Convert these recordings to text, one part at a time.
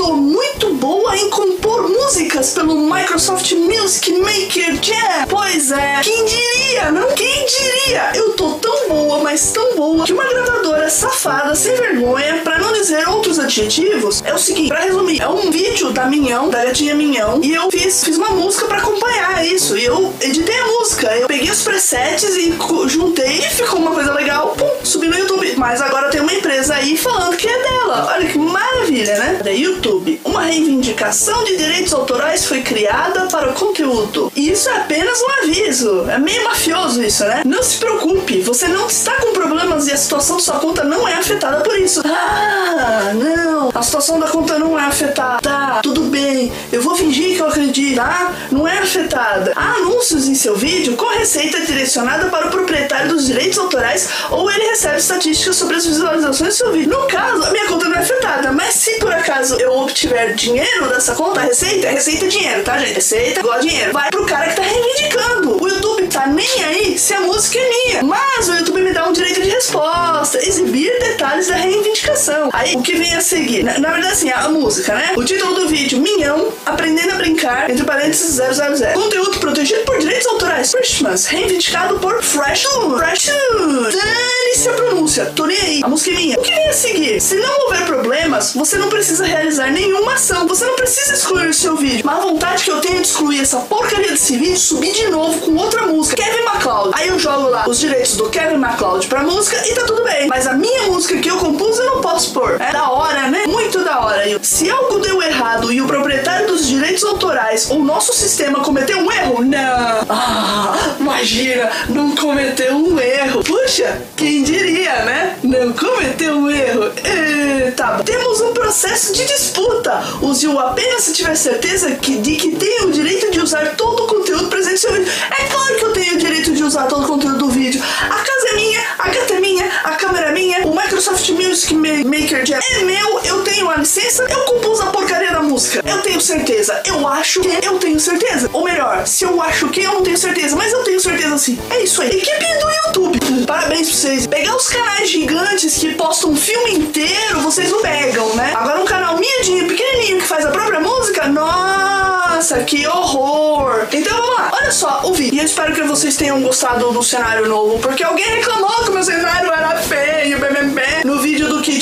Tô muito boa em compor músicas pelo Microsoft Music Maker Jam. Pois é, quem diria, não? Quem diria? Eu tô tão boa, mas tão boa, que uma gravadora safada, sem vergonha, pra não dizer outros adjetivos, é o seguinte, pra resumir, é um vídeo da Minhão, da gatinha Minhão, e eu fiz, fiz uma música pra acompanhar isso, e eu editei a música, eu peguei os presets e juntei, e ficou uma coisa legal, pum, subi no YouTube. Mas agora tem uma empresa aí falando que é dela, olha que maravilha, né? Da YouTube, uma reivindicação de direitos autorais foi criada para o conteúdo. E isso é apenas um aviso, é meio mafioso isso, né? Não se preocupe, você não está com problemas e a situação da sua conta não é afetada por isso. Ah, não, a situação da conta não é afetada. Tá, tudo bem, eu vou fingir que eu acredito, tá? Não é afetada. Há anúncios em seu vídeo com receita direcionada para o proprietário dos direitos autorais ou ele recebe estatísticas sobre as visualizações do seu vídeo. No caso, a minha conta não é afetada, mas se por acaso eu obtiver dinheiro dessa conta, receita, receita é dinheiro, tá, gente? Receita igual a dinheiro. Vai pro cara que tá reivindicando. O YouTube tá nem aí se a música é minha. Mas o YouTube me dá um direito de resposta, exibir detalhes da reivindicação. Aí, o que vem a seguir? Na, na verdade, assim, a, a música, né? O título do vídeo, Minhão, Aprendendo a Brincar, entre parênteses 000. Conteúdo protegido por direitos autorais. Christmas, reivindicado por Fresh. Fresh. Dane-se a pronúncia, tô nem aí. A música é minha. O que vem a seguir? Se não houver problemas, você não precisa realizar nenhuma ação. Você não precisa excluir o seu vídeo. Mas a vontade que eu tenho de excluir essa porcaria desse vídeo, subir de novo com outra música. Kevin MacLeod. Aí eu jogo lá os direitos do Kevin MacLeod pra música e tá tudo bem. Mas a minha música que eu compus eu não posso pôr. É da hora, né? Muito da hora. Se algo deu errado e o proprietário dos direitos autorais ou nosso sistema cometeu um erro, não. Ah, imagina, não cometeu um erro. Puxa, quem diria, né? Não cometeu um erro. Eita, temos um processo de disputa. Use-o apenas se tiver certeza que, de que tem o direito de usar É meu, eu tenho a licença, eu compus a porcaria da música. Eu tenho certeza, eu acho que eu tenho certeza. Ou melhor, se eu acho que eu não tenho certeza, mas eu tenho certeza sim. É isso aí. Equipe do YouTube, parabéns pra vocês. Pegar os canais gigantes que postam um filme inteiro, vocês não pegam, né? Agora um canal miudinho, pequenininho, que faz a própria música, nossa, que horror. Então vamos lá, olha só o vídeo. E eu espero que vocês tenham gostado do cenário novo, porque alguém reclamou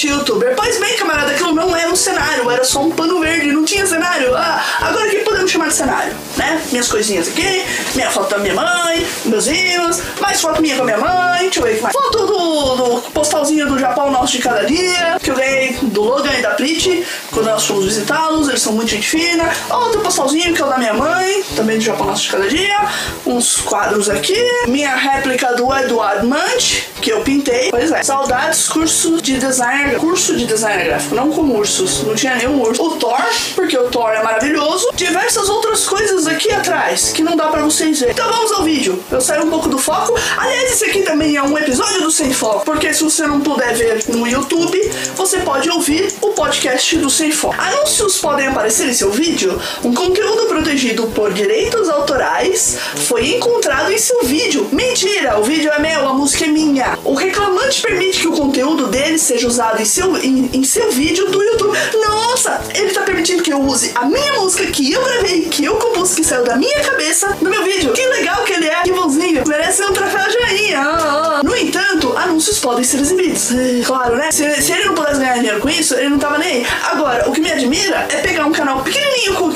YouTuber. Pois bem, camarada, aquilo não era um cenário, era só um pano verde, não tinha cenário. Ah, agora que de cenário, né? Minhas coisinhas aqui, minha foto da minha mãe, meus hinos, mais foto minha com a minha mãe, deixa eu ver mais. Foto do, do postalzinho do Japão nosso de cada dia, que eu ganhei do Logan e da Prit, quando nós fomos visitá-los, eles são muito gente fina. Outro postalzinho que é o da minha mãe, também do Japão nosso de cada dia. Uns quadros aqui. Minha réplica do Eduardo Munch, que eu pintei. Pois é. Saudades, curso de design, curso de design gráfico, não com ursos, não tinha nenhum urso. O Thor, porque o Thor é maravilhoso. Diversas outras coisas aqui atrás, que não dá pra vocês verem. Então vamos ao vídeo. Eu saio um pouco do foco. Aliás, esse aqui também é um episódio do Sem Foco, porque se você não puder ver no YouTube, você pode ouvir o podcast do Sem Foco. Anúncios podem aparecer em seu vídeo. Um conteúdo protegido por direitos autorais foi encontrado em seu vídeo. Mentira, o vídeo é meu, a música é minha. O reclamante permite que o conteúdo dele seja usado em seu, em, em seu vídeo do YouTube. Nossa, ele tá permitindo que eu use a minha música que eu gravei, que eu compus, que saiu da minha cabeça podem ser exibidos. É, claro, né? Se, se ele não pudesse ganhar dinheiro com isso, ele não tava nem aí. Agora, o que me admira é pegar um canal pequenininho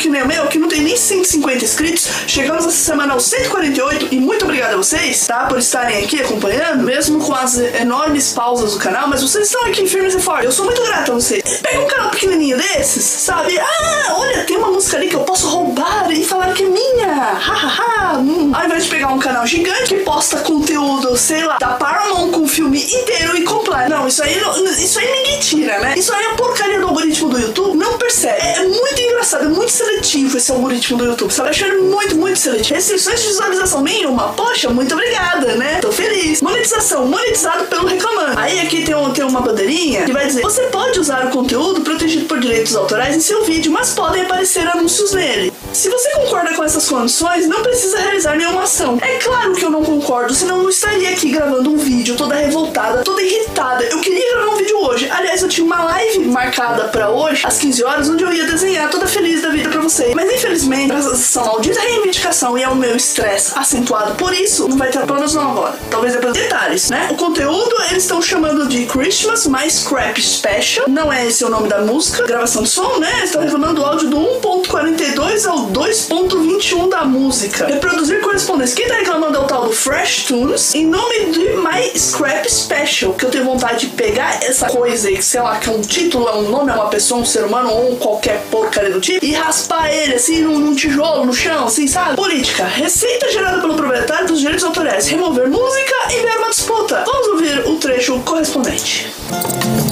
que nem o meu, que não tem nem 150 inscritos. Chegamos essa semana aos 148 e muito obrigado a vocês, tá? Por estarem aqui acompanhando, mesmo com as enormes pausas do canal, mas vocês estão aqui firmes e fortes. Eu sou muito grato a vocês. Pega um canal pequenininho desses, sabe? Ah, olha, tem uma música ali que eu posso roubar e falar que é minha. Hahaha. hum. Ao invés de pegar um canal gigante que posta conteúdo, sei lá, da Paramount com filme inteiro e completo. Não, isso aí, isso aí ninguém tira, né? Isso aí é porcaria do algoritmo do YouTube, não percebe. É, é muito engraçado é muito seletivo esse algoritmo do YouTube, sabe? Eu acho ele muito, muito seletivo. Restrições de visualização nenhuma. Poxa, muito obrigada, né? Tô feliz. Monetização, monetizado pelo reclamante. Aí aqui tem, um, tem uma bandeirinha que vai dizer: você pode usar o conteúdo protegido por direitos autorais em seu vídeo, mas podem aparecer anúncios nele. Se você concorda com essas condições, não precisa realizar nenhuma ação. É claro que eu não concordo, senão eu não estaria aqui gravando um vídeo toda revoltada, toda irritada. Eu queria gravar um vídeo hoje. Aliás, eu tinha uma live marcada para hoje, às 15 horas, onde eu ia desenhar toda feliz da vida para você. Mas infelizmente, essa maldita reivindicação e ao meu estresse acentuado por isso, não vai ter planos não agora. Talvez depois detalhes, né? O conteúdo eles estão chamando de Christmas mais Crap Special. Não é esse o nome da música, gravação de som, né? Estão reclamando o áudio do 1.42 ao 2.21 da música. Reproduzir correspondência. Quem tá reclamando é o tal do Fresh Tunes em nome de My Scrap Special, que eu tenho vontade de pegar essa coisa aí, que sei lá, que é um título, é um nome, é uma pessoa, um ser humano ou qualquer porcaria do tipo, e raspar ele assim num, num tijolo, no chão, assim, sabe? Política. Receita gerada pelo proprietário dos direitos autorais. Remover música e ver uma disputa. Vamos ouvir o trecho correspondente.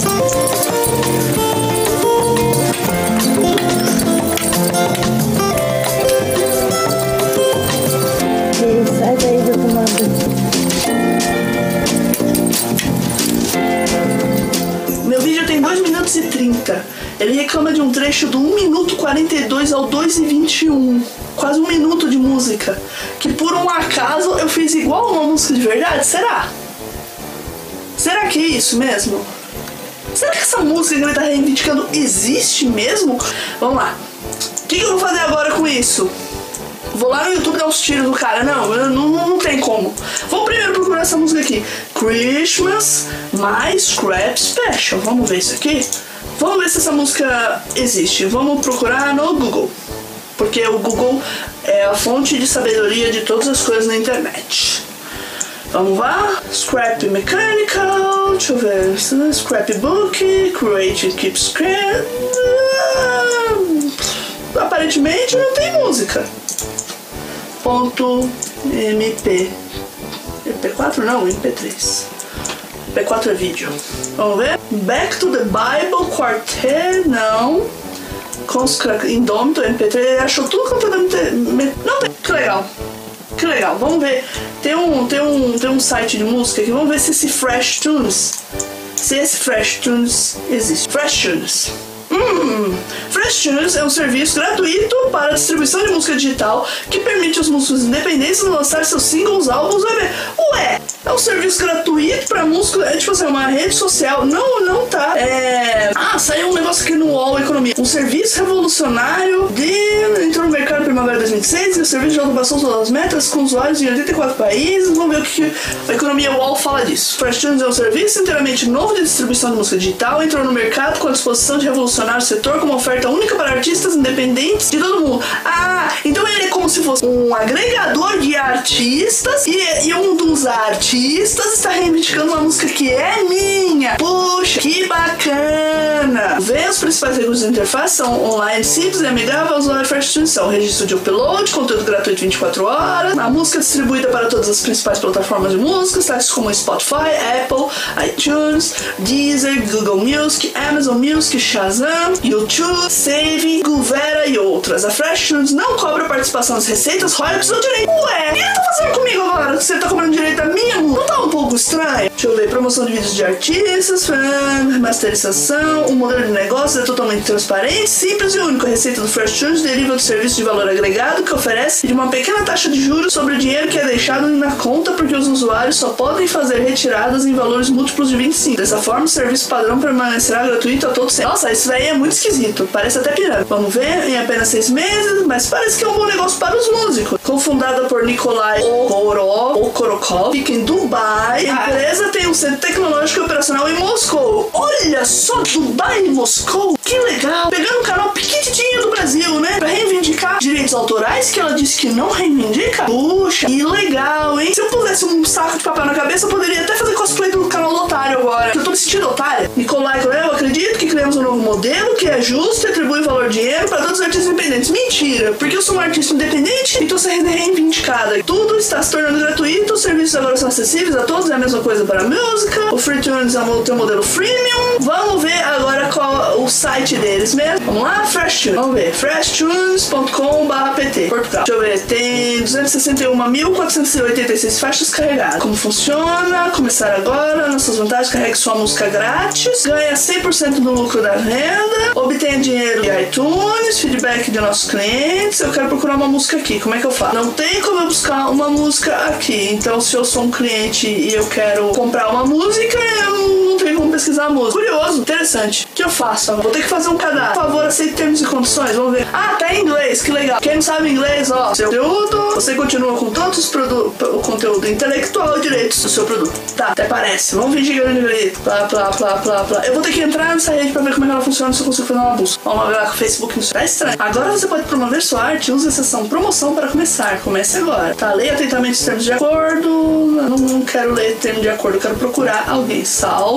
Sai 230. Ele reclama de um trecho do 1 minuto 42 ao 2 e 21. Quase um minuto de música. Que por um acaso eu fiz igual uma música de verdade? Será? Será que é isso mesmo? Será que essa música que ele tá reivindicando existe mesmo? Vamos lá. O que eu vou fazer agora com isso? Vou lá no YouTube dar uns tiros no cara. Não, não, não, tem como. Vou primeiro procurar essa música aqui. Christmas My Scrap Special. Vamos ver isso aqui? Vamos ver se essa música existe. Vamos procurar no Google. Porque o Google é a fonte de sabedoria de todas as coisas na internet. Vamos lá. Scrap Mechanical. Deixa eu ver. Scrapbook. Create Keep Scrap. Ah, Aparentemente não tem música. MP. MP4 não, MP3. MP4 é vídeo. Vamos ver? Back to the Bible Quartet, não. Indômito, MP3, ele achou tudo quanto é MP. Não tem. Que legal. Que legal. Vamos ver. Tem um, tem um, tem um site de música aqui. Vamos ver se esse Fresh Tunes. Se esse Fresh Tunes existe. Fresh Tunes. Hum, Fresh é um serviço gratuito para distribuição de música digital que permite aos músicos independentes lançar seus singles, álbuns, EP. Ué, é um serviço gratuito para músicos, é tipo assim, uma rede social. Não, não tá. É... Ah, saiu um negócio aqui no UOL Economia. Um serviço revolucionário de... entrou no mercado primavera de 2006 e o serviço já ultrapassou todas as metas com usuários em 84 países. Vamos ver o que a Economia UOL fala disso. Fresh Tunes é um serviço inteiramente novo de distribuição de música digital. Entrou no mercado com a disposição de revolucionar o setor com uma oferta única para artistas independentes de todo mundo. Ah, então ele é como se fosse um agregador de artistas e, e um dos artistas está reivindicando uma música que é minha. Puxa, que bacana! Vê os principais recursos da interface são online, simples e amigável ao usuário Tunes. São registro de upload, conteúdo gratuito 24 horas, a música é distribuída para todas as principais plataformas de música, sites como Spotify, Apple, iTunes, Deezer, Google Music, Amazon Music, Shazam, YouTube, Save, Guvera e outras. A Fresh Tunes não cobra participação nas receitas, royalties ou direito. Ué, o que tá fazendo comigo agora? Você tá cobrando direito da minha? Não tá um pouco estranho? Deixa eu ver, promoção de vídeos de artistas, masterização, o modelo de negócio é totalmente transparente, simples e único. A receita do Fresh Tunes deriva do serviço de valor agregado que oferece de uma pequena taxa de juros sobre o dinheiro que é deixado na conta porque os usuários só podem fazer retiradas em valores múltiplos de 25. Dessa forma, o serviço padrão permanecerá gratuito a todo sempre. Nossa, isso daí é muito esquisito. Parece até pirâmide. Vamos ver, em apenas seis meses, mas parece que é um bom negócio para os músicos. Cofundada por Nikolai Okorov, Okorokov, fica em Dubai. A empresa tem um centro tecnológico e operacional em Moscou. Olha só, Dubai e Moscou. Que legal. Pegando um canal pequenininho do Brasil, né? Pra reivindicar direitos autorais que ela disse que não reivindica. Puxa, que legal, hein? Se eu pusesse um saco de papel na cabeça, eu poderia até fazer cosplay do canal do otário agora. Eu tô me sentindo otária. Nicolai eu acredito que criamos um novo modelo que é justo e atribui valor dinheiro para todos os artistas independentes. Mentira, porque eu sou um artista independente e estou sendo reivindicada. Tudo está se tornando gratuito, os serviços agora são acessíveis a todos, é a mesma coisa para a música. O Free Tunes é o teu modelo freemium. Vamos ver agora qual o site deles mesmo. Vamos lá, Fresh Tunes. Vamos ver, freshtunes.com.pt Portugal. Deixa eu ver, tem 261.486 faixas carregadas. Como funciona? Começar agora, nossas vantagens, carregue sua música grátis, ganha 100% do lucro da renda, obtenha dinheiro de iTunes, feedback de nossos clientes. Eu quero procurar uma música aqui, como é que eu faço? Não tem como eu buscar uma música aqui. Então, se eu sou um cliente e eu quero comprar uma música, eu não tenho como pesquisar a música. Curioso, interessante. O que eu faço? Vou ter que fazer um cadastro. Por favor, aceite termos e condições. Vamos ver. Ah, tá em inglês, que legal. Quem não sabe inglês, ó, seu conteúdo, você continua com todos os produtos, o conteúdo intelectual e direitos do seu produto. Tá, até parece. Vamos fingir grande grito. Plá, plá, plá, plá, plá. Eu vou ter que entrar nessa rede pra ver como é que ela funciona se eu consigo fazer uma busca. Vamos ver lá com o Facebook. Não tá estranho. Agora você pode promover sua arte. Use a seção promoção para começar. Comece agora. Tá, leia atentamente os termos de acordo. Eu não, não quero ler termo de acordo. Quero procurar alguém.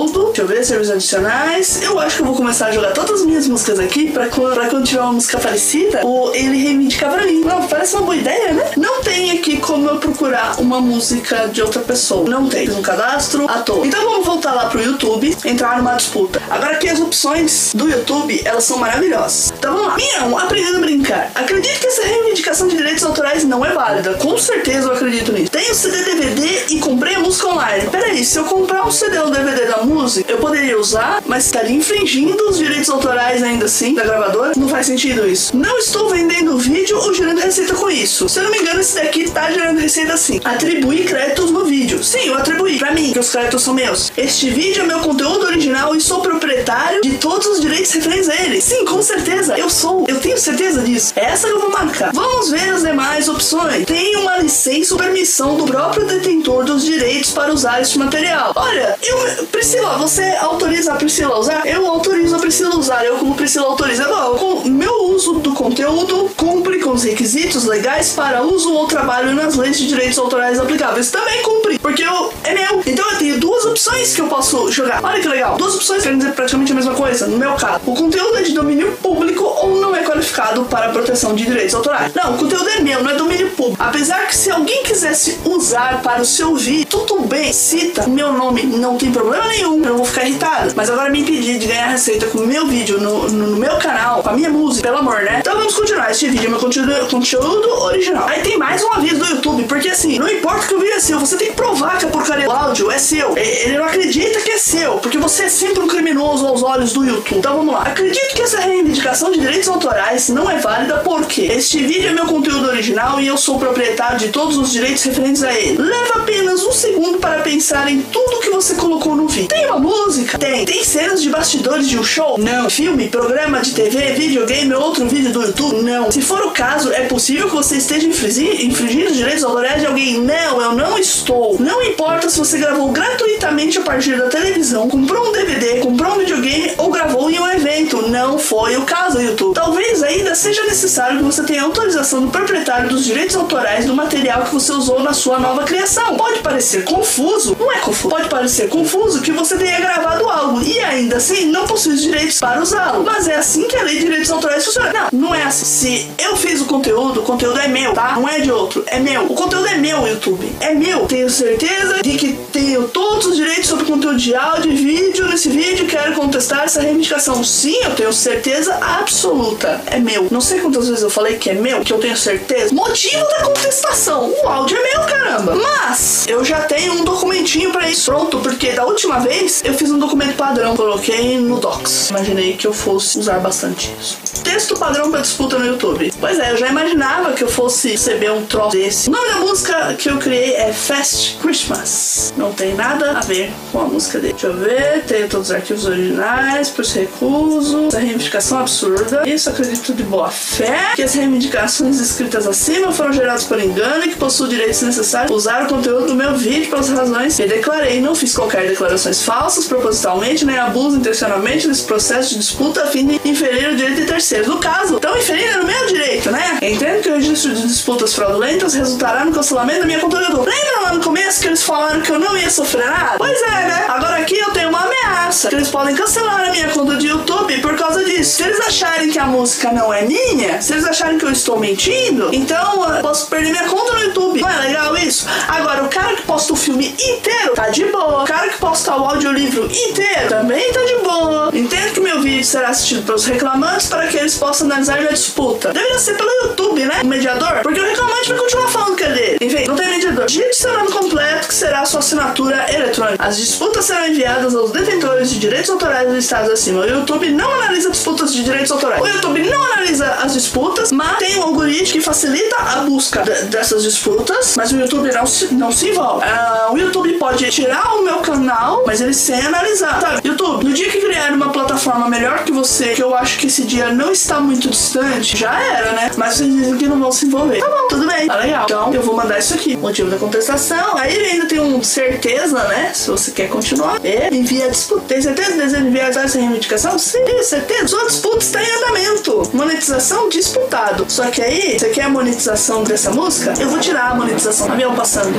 Saldo. Deixa eu ver, serviços adicionais. Eu acho que eu vou começar a jogar todas as minhas músicas aqui pra, pra quando tiver uma música parecida, o, ele reivindicar pra mim. Não, parece uma boa ideia, né? Não tem aqui como eu procurar uma música de outra pessoa. Não tem. Fiz um cadastro à toa. Então vamos voltar lá pro YouTube, entrar numa disputa. Agora aqui as opções do YouTube, elas são maravilhosas. Então vamos lá. Mião, aprendendo a brincar. Acredito que essa reivindicação de direitos autorais não é válida. Com certeza eu acredito nisso. Tenho CD DVD e comprei a música online. Peraí, se eu comprar um CD ou DVD da música, eu poderia usar, mas estaria infringindo os direitos autorais ainda assim da gravadora? Não faz sentido isso. Não estou vendendo vídeo ou gerando receita com isso. Se eu não me engano, esse daqui tá gerando receita sim. Atribuir créditos no vídeo. Sim, eu atribuí. Pra mim, que os créditos são meus. Este vídeo é meu conteúdo original e sou proprietário de todos os direitos referentes a ele. Sim, com certeza. Eu sou. Eu tenho certeza disso. É essa que eu vou marcar. Vamos ver as demais opções. Tem uma licença ou permissão do próprio detentor dos direitos para usar este material. Olha, eu. Priscila, você autoriza a Priscila a usar? Eu autorizo a Priscila a usar. Eu, como Priscila, autorizo. Agora, com meu uso do conteúdo cumpre com os requisitos legais para uso ou trabalho nas leis de direitos autorais aplicáveis. Também cumpre, porque eu, é meu. Então eu tenho duas opções que eu posso jogar. Olha que legal. Duas opções querem dizer praticamente a mesma coisa. No meu caso, o conteúdo é de domínio público ou não é qualificado para proteção de direitos autorais. Não, o conteúdo é meu, não é domínio público. Apesar que se alguém quisesse usar para o seu vídeo, tudo bem, cita meu nome, não tem problema nenhum. Eu não vou ficar irritado. Mas agora me impedir de ganhar receita com o meu vídeo no, no, no meu canal, com a minha música, pelo amor, né? Então vamos continuar. Este vídeo é meu conteúdo, conteúdo original. Aí tem mais um aviso do YouTube, porque assim, não importa que o vídeo é seu, você tem que provar que a porcaria do áudio é seu. E- Ele não acredita que é seu, porque você é sempre um criminoso aos olhos do YouTube. Então vamos lá. Acredito que essa reivindicação de direitos autorais não é válida porque este vídeo é meu conteúdo original e eu sou proprietário de todos os direitos referentes a ele. Leva apenas um segundo para pensar em tudo que você colocou no vídeo. Tem uma música? Tem. Tem cenas de bastidores de um show? Não. Filme, programa de TV, videogame ou outro vídeo do YouTube? Não. Se for o caso, é possível que você esteja infringi- infringindo os direitos autorais de alguém? Não, eu não estou. Não importa se você gravou gratuitamente a partir da televisão, comprou um DVD, comprou um videogame ou gravou em um evento. Não foi o caso, YouTube. Talvez ainda seja necessário que você tenha autorização do proprietário dos direitos autorais do material que você usou na sua nova criação. Pode parecer confuso, não é confuso. Pode parecer confuso que você tenha gravado algo e ainda assim não possui os direitos para usá-lo. Mas é assim que a lei de direitos autorais funciona. Não, não é assim. Se eu fiz o conteúdo, o conteúdo é meu, tá? Não é de outro, é meu. O conteúdo é meu, YouTube. É meu. Tenho certeza de que tenho todos os direitos sobre conteúdo de áudio e vídeo nesse vídeo. Quero contestar essa reivindicação. Sim, eu tenho certeza absoluta. É meu. Não sei quantas vezes eu falei que é meu, que eu tenho certeza. Motivo da contestação. O áudio é meu, caramba. Mas eu já tenho um documentinho pra isso pronto, porque da última vez eu fiz um documento padrão, coloquei no Docs. Imaginei que eu fosse usar bastante isso. Texto padrão pra disputa no YouTube. Pois é, eu já imaginava que eu fosse receber um troço desse. O nome da música que eu criei é Fast Christmas. Não tem nada a ver com a música dele. Deixa eu ver, tenho todos os arquivos originais, por isso recuso. Essa reivindicação absurda. Isso acredito de boa fé que as reivindicações escritas acima foram geradas por engano e que possuo direitos necessários usar o conteúdo do meu vídeo pelas razões que declarei. Não fiz qualquer declarações falsas, propositalmente, nem abuso intencionalmente nesse processo de disputa a fim de inferir o direito de terceiros. No caso, estão inferindo no meu direito, né? Entendo que o registro de disputas fraudulentas resultará no cancelamento da minha conta do. Lembra lá no começo que eles falaram que eu não ia sofrer nada? Pois é, né? Agora aqui eu tenho uma ameaça que eles podem cancelar a minha conta de YouTube por causa disso. Se eles acharem que a música não é minha, se eles acharem que eu estou mentindo, então eu posso perder minha conta no YouTube. Não é legal isso? Agora, o cara que posta o filme inteiro tá de boa. O cara que posta o audiolivro inteiro também tá de boa. Entendo que meu vídeo será assistido pelos reclamantes para que eles possam analisar minha disputa. Deveria ser pelo YouTube, né? O mediador. Porque o reclamante vai continuar falando que é dele. Enfim, não tem mediador. Digite seu nome completo, que será a sua assinatura eletrônica. As disputas serão enviadas aos detentores de direitos autorais listados acima. O YouTube não analisa disputas de direitos autorais. O YouTube não analisa as disputas, mas tem um algoritmo que facilita a busca dessas disputas, mas o YouTube não se, não se envolve. Uh, o YouTube pode tirar o meu canal, mas sem analisar. Tá, YouTube, no dia que criar uma plataforma melhor que você, que eu acho que esse dia não está muito distante, já era, né? Mas vocês dizem que não vão se envolver. Tá bom, tudo bem, tá legal. Então eu vou mandar isso aqui. Motivo da contestação. Aí ele ainda tem um certeza, né? Se você quer continuar, envia a disputa. Tem certeza que enviar essa reivindicação? Sim, certeza. Sua disputa está em andamento. Monetização disputado. Só que aí, você quer a monetização dessa música? Eu vou tirar a monetização. Avião passando.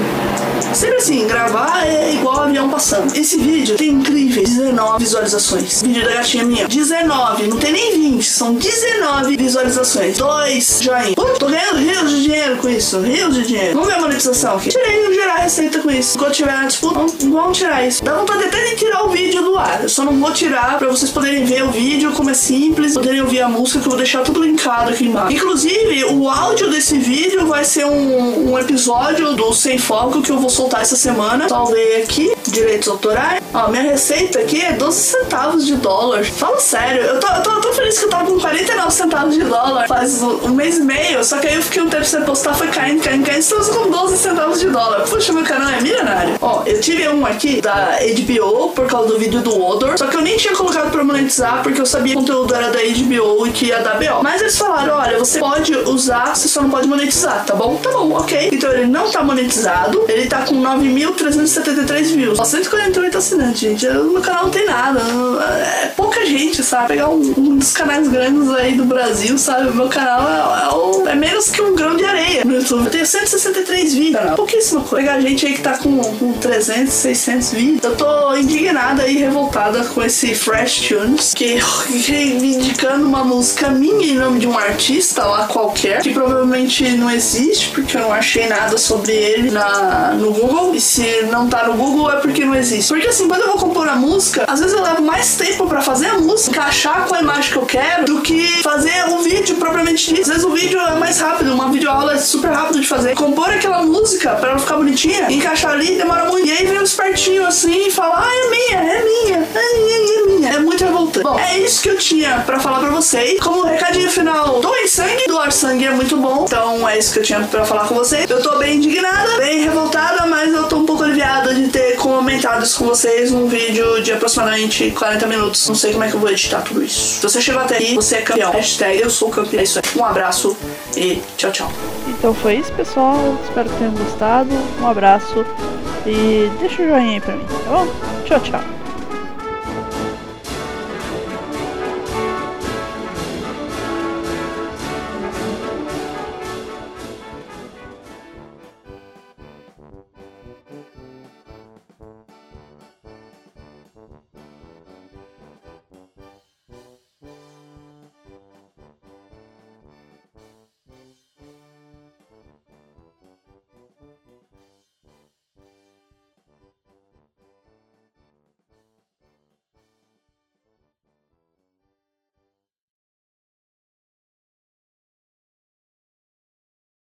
Sempre assim, gravar é igual avião passando. Esse vídeo tem incríveis 19 visualizações. Vídeo da gatinha minha. 19, não tem nem 20, são 19 visualizações. Dois joinha. Pô, tô ganhando rios de dinheiro com isso. Rios de dinheiro. Vamos ver a monetização aqui. Tirei, gerar receita com isso. Quando tiver na disputa, vamos tirar isso. Dá vontade até de tirar o vídeo do ar. Eu só não vou tirar pra vocês poderem ver o vídeo como é simples, poderem ouvir a música que eu vou deixar tudo linkado aqui embaixo. Inclusive, o áudio desse vídeo vai ser um, um episódio do Sem Foco que eu vou soltar essa semana. Salvei aqui, direitos autorais. Ó, minha receita aqui é 12 centavos de dólar. Fala sério, eu tô, eu tô tão feliz que eu tava com 49 centavos de dólar faz um mês e meio. Só que aí eu fiquei um tempo sem postar, foi caindo, caindo, caindo. Estamos com 12 centavos de dólar. Puxa, meu canal é milionário. Ó, eu tive um aqui da HBO por causa do vídeo do Odor. Só que eu nem tinha colocado pra monetizar porque eu sabia que o conteúdo era da HBO e que ia dar BO. Mas eles falaram: olha, você pode usar, você só não pode monetizar, tá bom? Tá bom, ok. Então ele não tá monetizado, ele tá com 9.373 views. Ó, 148 assinantes, gente. No canal não tem nada. É pouca gente, sabe? Pegar um, um dos canais grandes aí do Brasil, sabe? O meu canal é, é, é, menos que um grão de areia no YouTube. Eu tenho 163 vídeos. Canal. Pouquíssima coisa. Pegar gente aí que tá com, com 300, 600 vídeos. Eu tô indignada e revoltada com esse Fresh Tunes, que reivindicando uma música minha em nome de um artista lá qualquer, que provavelmente não existe, porque eu não achei nada sobre ele na, no Google. E se não tá no Google é porque não existe. Porque assim, quando eu vou compor a música, às vezes eu levo mais tempo para fazer a música, encaixar com a imagem que eu quero, do que fazer um vídeo propriamente dito. Às vezes o vídeo é mais rápido, uma videoaula é super rápido de fazer. Compor aquela música para ela ficar bonitinha, encaixar ali, demora muito. E aí vem um espertinho assim e fala: Ah, é minha, é isso que eu tinha para falar para vocês. Como recadinho final, doem sangue, doar sangue é muito bom. Então é isso que eu tinha para falar com vocês. Eu tô bem indignada, bem revoltada, mas eu tô um pouco aliviada de ter comentado isso com vocês num vídeo de aproximadamente 40 minutos. Não sei como é que eu vou editar tudo isso. Se você chegou até aí, você é campeão. Hashtag eu sou campeão. É isso aí. Um abraço e tchau, tchau. Então foi isso, pessoal. Espero que tenham gostado. Um abraço e deixa o joinha aí pra mim, tá bom? Tchau, tchau.